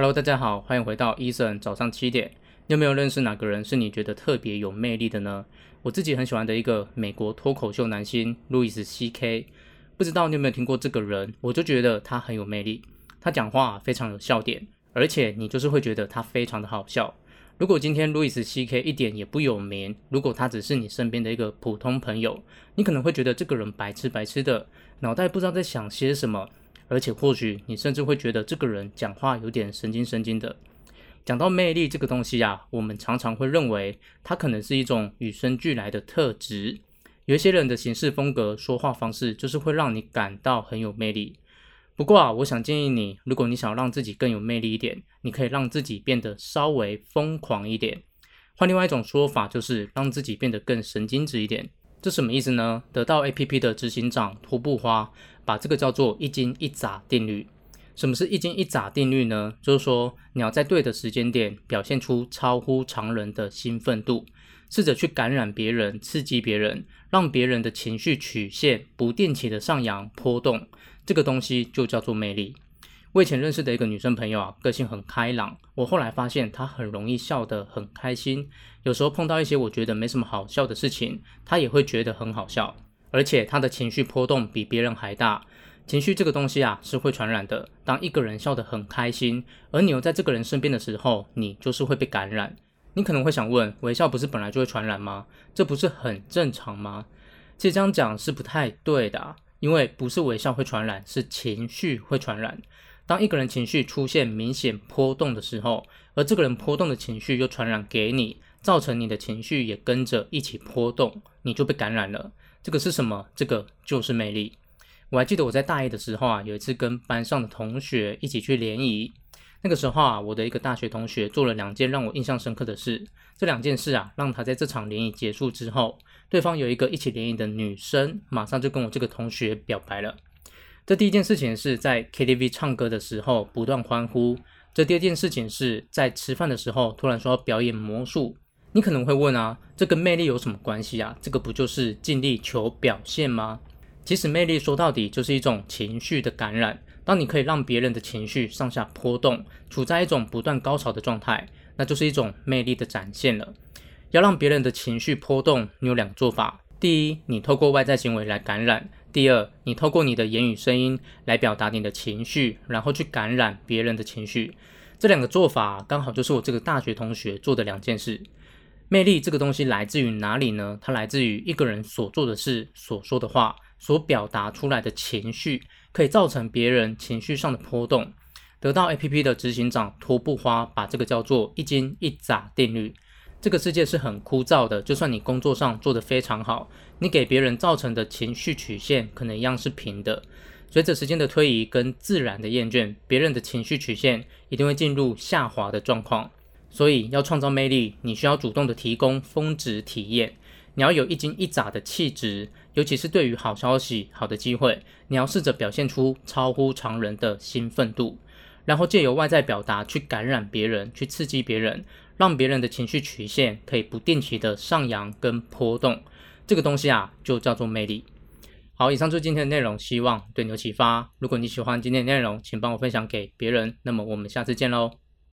Hello，大家好，欢迎回到 Eason 早上七点。你有没有认识哪个人是你觉得特别有魅力的呢？我自己很喜欢的一个美国脱口秀男星路易斯 C.K.，不知道你有没有听过这个人？我就觉得他很有魅力，他讲话非常有笑点，而且你就是会觉得他非常的好笑。如果今天路易斯 C.K. 一点也不有名，如果他只是你身边的一个普通朋友，你可能会觉得这个人白痴白痴的，脑袋不知道在想些什么，而且或许你甚至会觉得这个人讲话有点神经神经的。讲到魅力这个东西啊，我们常常会认为它可能是一种与生俱来的特质。有一些人的行事风格、说话方式，就是会让你感到很有魅力。不过啊，我想建议你，如果你想让自己更有魅力一点，你可以让自己变得稍微疯狂一点。换另外一种说法，就是让自己变得更神经质一点。这什么意思呢？得到 APP 的执行长托布花把这个叫做“一惊一乍定律”。什么是一惊一乍定律呢？就是说你要在对的时间点表现出超乎常人的兴奋度，试着去感染别人，刺激别人，让别人的情绪曲线不定期的上扬波动。这个东西就叫做魅力。我以前认识的一个女生朋友啊，个性很开朗。我后来发现她很容易笑得很开心，有时候碰到一些我觉得没什么好笑的事情，她也会觉得很好笑。而且她的情绪波动比别人还大。情绪这个东西啊，是会传染的。当一个人笑得很开心，而你又在这个人身边的时候，你就是会被感染。你可能会想问，微笑不是本来就会传染吗？这不是很正常吗？其实这样讲是不太对的啊。因为不是微笑会传染，是情绪会传染。当一个人情绪出现明显波动的时候，而这个人波动的情绪又传染给你，造成你的情绪也跟着一起波动，你就被感染了。这个是什么？这个就是魅力。我还记得我在大一的时候啊，有一次跟班上的同学一起去联谊。那个时候啊，我的一个大学同学做了两件让我印象深刻的事。这两件事啊，让他在这场联谊结束之后，对方有一个一起联谊的女生，马上就跟我这个同学表白了。这第一件事情是在 KTV 唱歌的时候不断欢呼。这第二件事情是在吃饭的时候突然说要表演魔术。你可能会问啊，这跟魅力有什么关系啊？这个不就是尽力求表现吗？其实魅力说到底就是一种情绪的感染。当你可以让别人的情绪上下波动，处在一种不断高潮的状态，那就是一种魅力的展现了。要让别人的情绪波动，你有两个做法：第一，你透过外在行为来感染；第二，你透过你的言语声音来表达你的情绪，然后去感染别人的情绪。这两个做法刚好就是我这个大学同学做的两件事。魅力这个东西来自于哪里呢？它来自于一个人所做的事、所说的话、所表达出来的情绪。可以造成别人情绪上的波动。得到 APP 的执行长托布花把这个叫做“一惊一乍定律”。这个世界是很枯燥的，就算你工作上做得非常好，你给别人造成的情绪曲线可能一样是平的。随着时间的推移跟自然的厌倦，别人的情绪曲线一定会进入下滑的状况。所以要创造魅力，你需要主动的提供峰值体验。你要有一惊一乍的气质，尤其是对于好消息、好的机会，你要试着表现出超乎常人的兴奋度，然后借由外在表达去感染别人，去刺激别人，让别人的情绪曲线可以不定期的上扬跟波动。这个东西啊，就叫做魅力。好，以上就是今天的内容，希望对你有启发。如果你喜欢今天的内容，请帮我分享给别人。那么我们下次见喽。